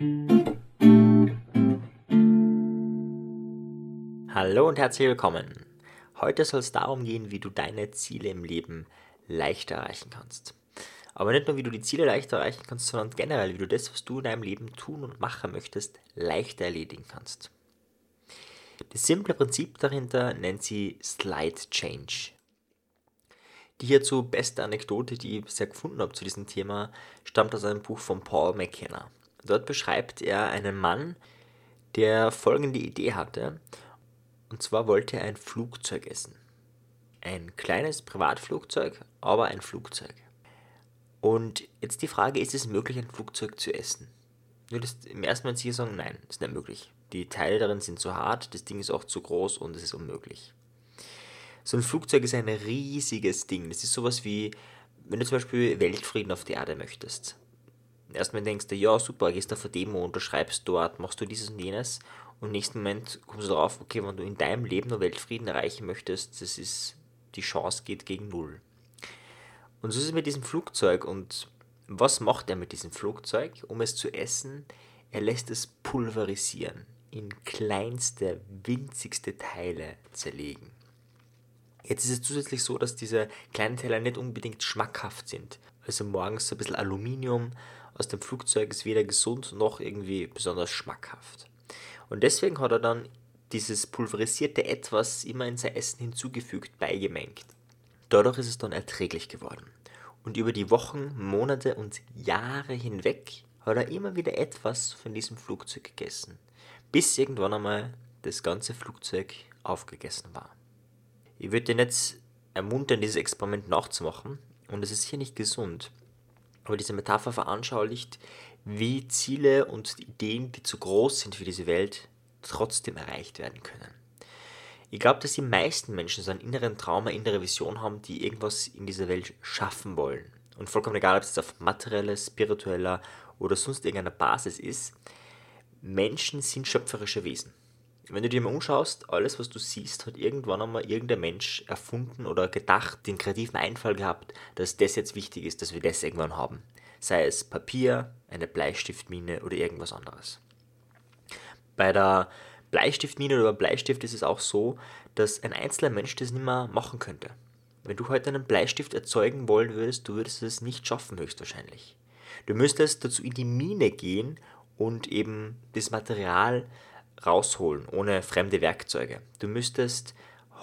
Hallo und herzlich willkommen. Heute soll es darum gehen, wie du deine Ziele im Leben leichter erreichen kannst. Aber nicht nur, wie du die Ziele leichter erreichen kannst, sondern generell, wie du das, was du in deinem Leben tun und machen möchtest, leichter erledigen kannst. Das simple Prinzip dahinter nennt sie Slide Change. Die hierzu beste Anekdote, die ich bisher gefunden habe zu diesem Thema, stammt aus einem Buch von Paul McKenna. Dort beschreibt er einen Mann, der folgende Idee hatte. Und zwar wollte er ein Flugzeug essen. Ein kleines Privatflugzeug, aber ein Flugzeug. Und jetzt die Frage, ist es möglich, ein Flugzeug zu essen? Nur das im ersten Moment sicher sagen, nein, ist nicht möglich. Die Teile darin sind zu hart, das Ding ist auch zu groß und es ist unmöglich. So ein Flugzeug ist ein riesiges Ding. Das ist sowas wie, wenn du zum Beispiel Weltfrieden auf der Erde möchtest. Erstmal denkst du, ja super, gehst auf eine Demo, unterschreibst dort, machst du dieses und jenes und im nächsten Moment kommst du darauf, okay, wenn du in deinem Leben nur Weltfrieden erreichen möchtest, das ist, die Chance geht gegen Null. Und so ist es mit diesem Flugzeug und was macht er mit diesem Flugzeug, um es zu essen? Er lässt es pulverisieren, in kleinste, winzigste Teile zerlegen. Jetzt ist es zusätzlich so, dass diese kleinen Teller nicht unbedingt schmackhaft sind. Also morgens so ein bisschen Aluminium aus dem Flugzeug ist weder gesund noch irgendwie besonders schmackhaft. Und deswegen hat er dann dieses pulverisierte Etwas immer in sein Essen hinzugefügt, beigemengt. Dadurch ist es dann erträglich geworden. Und über die Wochen, Monate und Jahre hinweg hat er immer wieder etwas von diesem Flugzeug gegessen, bis irgendwann einmal das ganze Flugzeug aufgegessen war. Ich würde dir jetzt ermuntern, dieses Experiment nachzumachen. Und es ist hier nicht gesund. Aber diese Metapher veranschaulicht, wie Ziele und Ideen, die zu groß sind für diese Welt, trotzdem erreicht werden können. Ich glaube, dass die meisten Menschen so einen inneren Traum, eine innere Vision haben, die irgendwas in dieser Welt schaffen wollen. Und vollkommen egal, ob es auf materieller, spiritueller oder sonst irgendeiner Basis ist, Menschen sind schöpferische Wesen wenn du dir mal umschaust, alles, was du siehst, hat irgendwann einmal irgendein Mensch erfunden oder gedacht, den kreativen Einfall gehabt, dass das jetzt wichtig ist, dass wir das irgendwann haben. Sei es Papier, eine Bleistiftmine oder irgendwas anderes. Bei der Bleistiftmine oder Bleistift ist es auch so, dass ein einzelner Mensch das nicht mehr machen könnte. Wenn du heute einen Bleistift erzeugen wollen würdest, du würdest es nicht schaffen, höchstwahrscheinlich. Du müsstest dazu in die Mine gehen und eben das Material rausholen, ohne fremde Werkzeuge. Du müsstest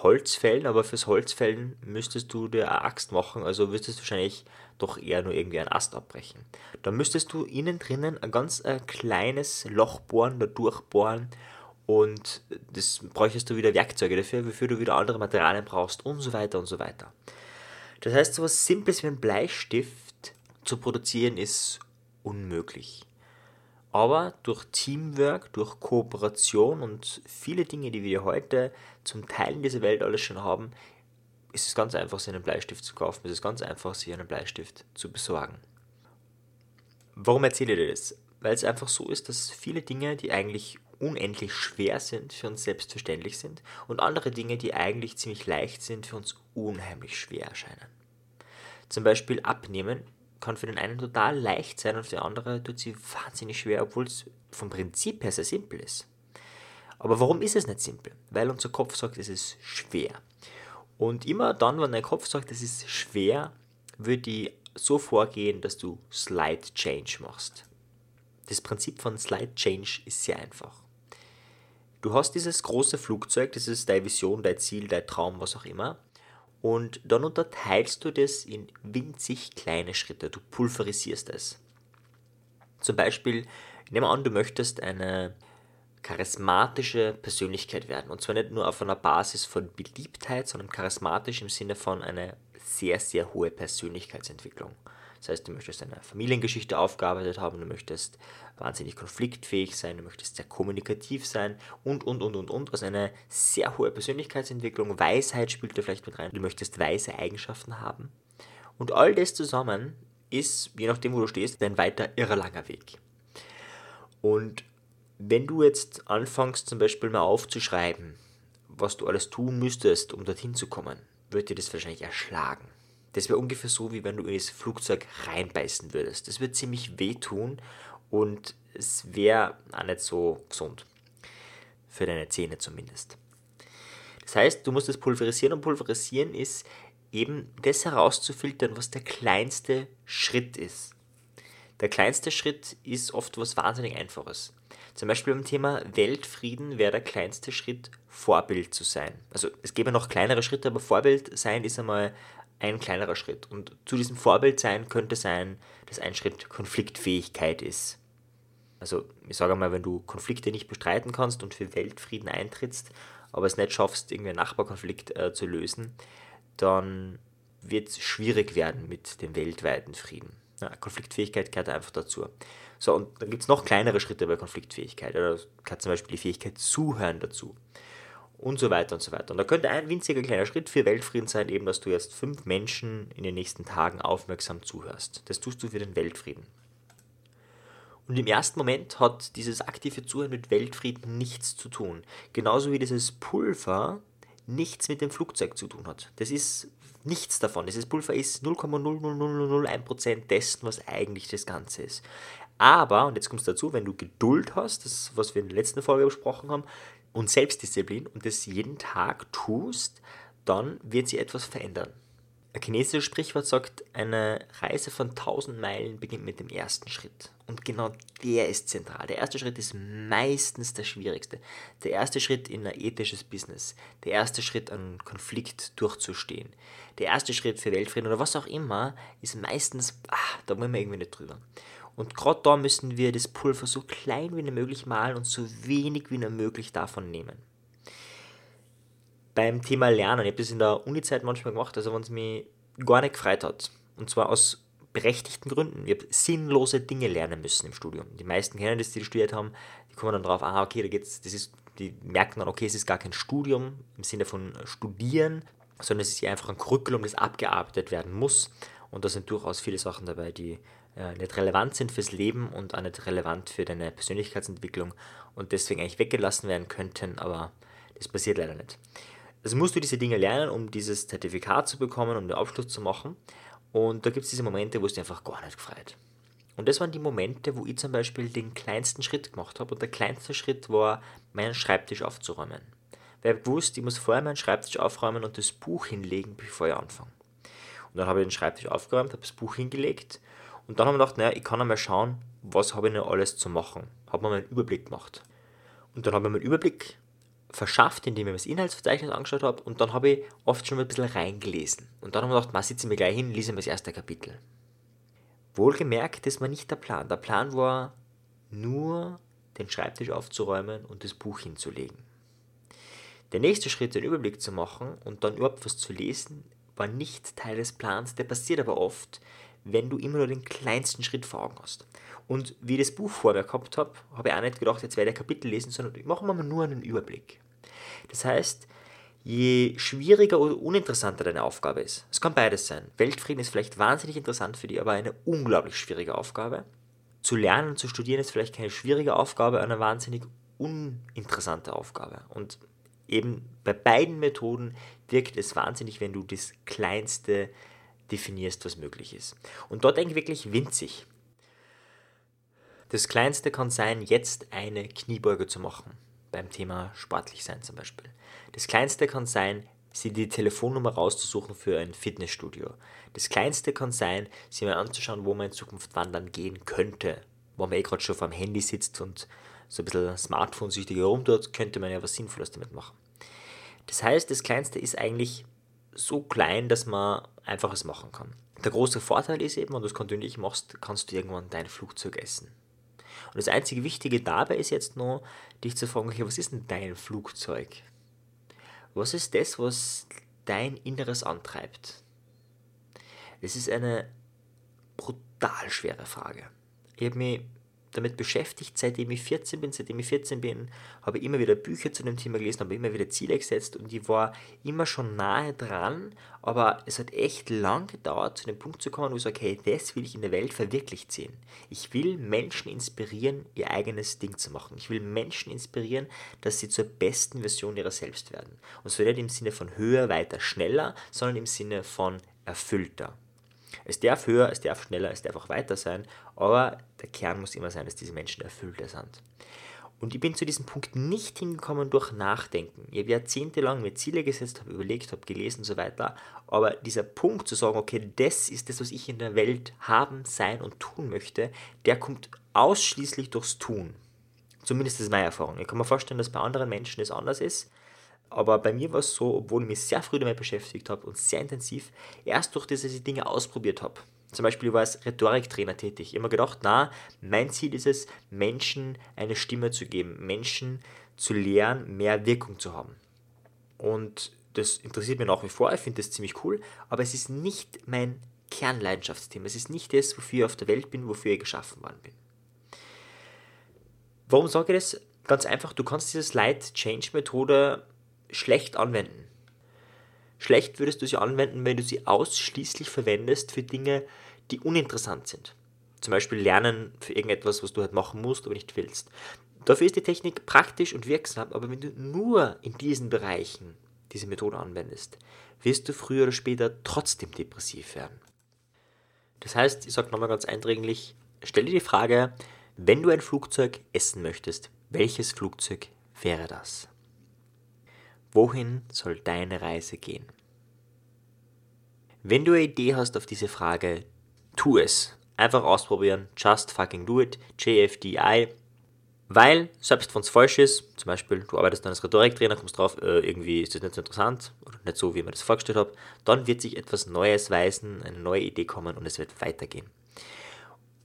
Holz fällen, aber fürs Holzfällen müsstest du dir eine Axt machen, also würdest du wahrscheinlich doch eher nur irgendwie einen Ast abbrechen. Dann müsstest du innen drinnen ein ganz ein äh, kleines Loch bohren, da durchbohren und das bräuchtest du wieder Werkzeuge dafür, wofür du wieder andere Materialien brauchst und so weiter und so weiter. Das heißt, so etwas Simples wie ein Bleistift zu produzieren ist unmöglich. Aber durch Teamwork, durch Kooperation und viele Dinge, die wir heute zum Teil in dieser Welt alles schon haben, ist es ganz einfach, sich einen Bleistift zu kaufen. Es ist ganz einfach, sich einen Bleistift zu besorgen. Warum erzähle ich dir das? Weil es einfach so ist, dass viele Dinge, die eigentlich unendlich schwer sind, für uns selbstverständlich sind und andere Dinge, die eigentlich ziemlich leicht sind, für uns unheimlich schwer erscheinen. Zum Beispiel abnehmen kann für den einen total leicht sein und für den anderen tut sie wahnsinnig schwer, obwohl es vom Prinzip her sehr simpel ist. Aber warum ist es nicht simpel? Weil unser Kopf sagt, es ist schwer. Und immer dann, wenn dein Kopf sagt, es ist schwer, würde ich so vorgehen, dass du Slide Change machst. Das Prinzip von Slide Change ist sehr einfach. Du hast dieses große Flugzeug, das ist deine Vision, dein Ziel, dein Traum, was auch immer. Und dann unterteilst du das in winzig kleine Schritte. Du pulverisierst es. Zum Beispiel, nehmen wir an, du möchtest eine charismatische Persönlichkeit werden. Und zwar nicht nur auf einer Basis von Beliebtheit, sondern charismatisch im Sinne von einer sehr, sehr hohe Persönlichkeitsentwicklung. Das heißt, du möchtest eine Familiengeschichte aufgearbeitet haben, du möchtest wahnsinnig konfliktfähig sein, du möchtest sehr kommunikativ sein und, und, und, und, und. Also eine sehr hohe Persönlichkeitsentwicklung, Weisheit spielt da vielleicht mit rein. Du möchtest weise Eigenschaften haben. Und all das zusammen ist, je nachdem, wo du stehst, ein weiter irre langer Weg. Und wenn du jetzt anfängst, zum Beispiel mal aufzuschreiben, was du alles tun müsstest, um dorthin zu kommen, wird dir das wahrscheinlich erschlagen. Das wäre ungefähr so, wie wenn du in das Flugzeug reinbeißen würdest. Das wird ziemlich wehtun und es wäre auch nicht so gesund. Für deine Zähne zumindest. Das heißt, du musst es pulverisieren und pulverisieren ist eben das herauszufiltern, was der kleinste Schritt ist. Der kleinste Schritt ist oft was wahnsinnig Einfaches. Zum Beispiel beim Thema Weltfrieden wäre der kleinste Schritt, Vorbild zu sein. Also es gäbe noch kleinere Schritte, aber Vorbild sein ist einmal ein kleinerer Schritt. Und zu diesem Vorbild sein könnte sein, dass ein Schritt Konfliktfähigkeit ist. Also ich sage mal, wenn du Konflikte nicht bestreiten kannst und für Weltfrieden eintrittst, aber es nicht schaffst, irgendwie einen Nachbarkonflikt äh, zu lösen, dann wird es schwierig werden mit dem weltweiten Frieden. Ja, Konfliktfähigkeit gehört einfach dazu. So, und dann gibt es noch kleinere Schritte bei Konfliktfähigkeit. Da gehört zum Beispiel die Fähigkeit zuhören dazu. Und so weiter und so weiter. Und da könnte ein winziger kleiner Schritt für Weltfrieden sein, eben, dass du jetzt fünf Menschen in den nächsten Tagen aufmerksam zuhörst. Das tust du für den Weltfrieden. Und im ersten Moment hat dieses aktive Zuhören mit Weltfrieden nichts zu tun. Genauso wie dieses Pulver nichts mit dem Flugzeug zu tun hat. Das ist nichts davon. Dieses Pulver ist 0,00001% dessen, was eigentlich das Ganze ist. Aber, und jetzt kommt es dazu, wenn du Geduld hast, das ist, was wir in der letzten Folge besprochen haben, und Selbstdisziplin und das jeden Tag tust, dann wird sich etwas verändern. Ein chinesisches Sprichwort sagt, eine Reise von 1000 Meilen beginnt mit dem ersten Schritt. Und genau der ist zentral. Der erste Schritt ist meistens der schwierigste. Der erste Schritt in ein ethisches Business. Der erste Schritt, einen Konflikt durchzustehen. Der erste Schritt für Weltfrieden oder was auch immer, ist meistens, ah, da wollen wir irgendwie nicht drüber. Und gerade da müssen wir das Pulver so klein wie möglich malen und so wenig wie möglich davon nehmen beim Thema Lernen. Ich habe das in der Uni-Zeit manchmal gemacht, also wenn es mich gar nicht gefreut hat. Und zwar aus berechtigten Gründen. Ich habe sinnlose Dinge lernen müssen im Studium. Die meisten kennen das, die studiert haben, die kommen dann drauf, ah, okay, da geht's, das ist, die merken dann, okay, es ist gar kein Studium im Sinne von Studieren, sondern es ist einfach ein Curriculum, das abgearbeitet werden muss. Und da sind durchaus viele Sachen dabei, die nicht relevant sind fürs Leben und auch nicht relevant für deine Persönlichkeitsentwicklung und deswegen eigentlich weggelassen werden könnten, aber das passiert leider nicht. Also musst du diese Dinge lernen, um dieses Zertifikat zu bekommen, um den Abschluss zu machen. Und da gibt es diese Momente, wo es dir einfach gar nicht gefreut. Und das waren die Momente, wo ich zum Beispiel den kleinsten Schritt gemacht habe. Und der kleinste Schritt war, meinen Schreibtisch aufzuräumen. Weil ich gewusst, ich muss vorher meinen Schreibtisch aufräumen und das Buch hinlegen, bevor ich anfange. Und dann habe ich den Schreibtisch aufgeräumt, habe das Buch hingelegt und dann habe ich gedacht, naja, ich kann einmal schauen, was habe ich noch alles zu machen. Habe mir mal einen Überblick gemacht. Und dann habe ich mir einen Überblick verschafft, indem ich mir das Inhaltsverzeichnis angeschaut habe und dann habe ich oft schon mal ein bisschen reingelesen. Und dann habe ich gedacht, sitze ich mir gleich hin, lese mir das erste Kapitel. Wohlgemerkt, das war nicht der Plan. Der Plan war nur, den Schreibtisch aufzuräumen und das Buch hinzulegen. Der nächste Schritt, den Überblick zu machen und dann überhaupt was zu lesen, war nicht Teil des Plans. Der passiert aber oft, wenn du immer nur den kleinsten Schritt vor Augen hast. Und wie ich das Buch vor mir gehabt habe, habe ich auch nicht gedacht, jetzt werde ich Kapitel lesen, sondern ich mache mir nur einen Überblick. Das heißt, je schwieriger oder uninteressanter deine Aufgabe ist, es kann beides sein. Weltfrieden ist vielleicht wahnsinnig interessant für dich, aber eine unglaublich schwierige Aufgabe. Zu lernen und zu studieren ist vielleicht keine schwierige Aufgabe, eine wahnsinnig uninteressante Aufgabe. Und eben bei beiden Methoden wirkt es wahnsinnig, wenn du das Kleinste definierst, was möglich ist. Und dort denke ich wirklich winzig. Das Kleinste kann sein, jetzt eine Kniebeuge zu machen, beim Thema sportlich sein zum Beispiel. Das Kleinste kann sein, sie die Telefonnummer rauszusuchen für ein Fitnessstudio. Das Kleinste kann sein, sie mal anzuschauen, wo man in Zukunft wandern gehen könnte. Wo man eh gerade schon vor dem Handy sitzt und so ein bisschen Smartphone-süchtig herumtut, könnte man ja was Sinnvolles damit machen. Das heißt, das Kleinste ist eigentlich so klein, dass man einfach es machen kann. Der große Vorteil ist eben, wenn du es kontinuierlich machst, kannst du irgendwann dein Flugzeug essen. Und das einzige Wichtige dabei ist jetzt nur, dich zu fragen, okay, was ist denn dein Flugzeug? Was ist das, was dein Inneres antreibt? Es ist eine brutal schwere Frage. Ich habe mich damit beschäftigt, seitdem ich 14 bin. Seitdem ich 14 bin, habe ich immer wieder Bücher zu dem Thema gelesen, habe immer wieder Ziele gesetzt und ich war immer schon nahe dran, aber es hat echt lang gedauert, zu dem Punkt zu kommen, wo ich sage, hey, das will ich in der Welt verwirklicht sehen. Ich will Menschen inspirieren, ihr eigenes Ding zu machen. Ich will Menschen inspirieren, dass sie zur besten Version ihrer selbst werden. Und zwar nicht im Sinne von höher, weiter, schneller, sondern im Sinne von erfüllter. Es darf höher, es darf schneller, es darf auch weiter sein, aber der Kern muss immer sein, dass diese Menschen erfüllt sind. Und ich bin zu diesem Punkt nicht hingekommen durch Nachdenken. Ich habe jahrzehntelang mir Ziele gesetzt, habe überlegt, habe gelesen und so weiter. Aber dieser Punkt zu sagen, okay, das ist das, was ich in der Welt haben, sein und tun möchte, der kommt ausschließlich durchs Tun. Zumindest ist meine Erfahrung. Ich kann mir vorstellen, dass bei anderen Menschen es anders ist. Aber bei mir war es so, obwohl ich mich sehr früh damit beschäftigt habe und sehr intensiv, erst durch das, dass ich Dinge ausprobiert habe. Zum Beispiel war als Rhetoriktrainer tätig. Ich habe mir gedacht, na, mein Ziel ist es, Menschen eine Stimme zu geben, Menschen zu lehren, mehr Wirkung zu haben. Und das interessiert mich nach wie vor, ich finde das ziemlich cool, aber es ist nicht mein Kernleidenschaftsthema. Es ist nicht das, wofür ich auf der Welt bin, wofür ich geschaffen worden bin. Warum sage ich das? Ganz einfach, du kannst diese Slide-Change-Methode schlecht anwenden. Schlecht würdest du sie anwenden, wenn du sie ausschließlich verwendest für Dinge, die uninteressant sind. Zum Beispiel Lernen für irgendetwas, was du halt machen musst, aber nicht willst. Dafür ist die Technik praktisch und wirksam, aber wenn du nur in diesen Bereichen diese Methode anwendest, wirst du früher oder später trotzdem depressiv werden. Das heißt, ich sage nochmal ganz eindringlich, stell dir die Frage, wenn du ein Flugzeug essen möchtest, welches Flugzeug wäre das? Wohin soll deine Reise gehen? Wenn du eine Idee hast auf diese Frage, tu es. Einfach ausprobieren. Just fucking do it. JFDI. Weil, selbst wenn es falsch ist, zum Beispiel du arbeitest dann als Rhetoriktrainer, kommst drauf, äh, irgendwie ist das nicht so interessant oder nicht so, wie ich mir das vorgestellt habe, dann wird sich etwas Neues weisen, eine neue Idee kommen und es wird weitergehen.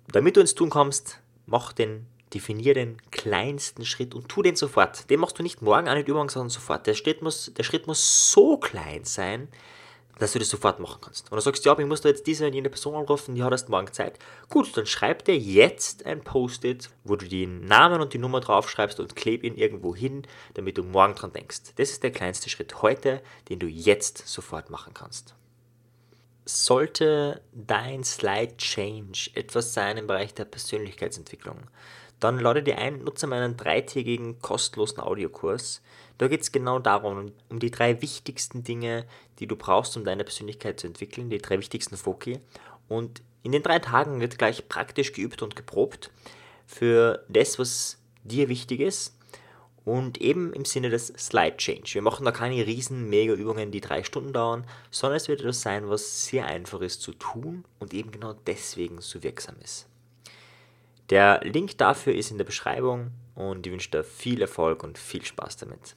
Damit du ins Tun kommst, mach den, definier den kleinsten Schritt und tu den sofort. Den machst du nicht morgen, auch nicht übermorgen, sondern sofort. Der Schritt muss, der Schritt muss so klein sein, dass du das sofort machen kannst. Und du sagst, ja, ich muss da jetzt diese und jene Person anrufen, die hat erst morgen Zeit. Gut, dann schreib dir jetzt ein Post-it, wo du den Namen und die Nummer draufschreibst und kleb ihn irgendwo hin, damit du morgen dran denkst. Das ist der kleinste Schritt heute, den du jetzt sofort machen kannst. Sollte dein Slide Change etwas sein im Bereich der Persönlichkeitsentwicklung, dann lade dir ein, nutze meinen dreitägigen kostenlosen Audiokurs. Da geht es genau darum, um die drei wichtigsten Dinge, die du brauchst, um deine Persönlichkeit zu entwickeln, die drei wichtigsten Foki. Und in den drei Tagen wird gleich praktisch geübt und geprobt für das, was dir wichtig ist. Und eben im Sinne des Slide Change. Wir machen da keine riesen Mega-Übungen, die drei Stunden dauern, sondern es wird etwas sein, was sehr einfach ist zu tun und eben genau deswegen so wirksam ist. Der Link dafür ist in der Beschreibung und ich wünsche dir viel Erfolg und viel Spaß damit.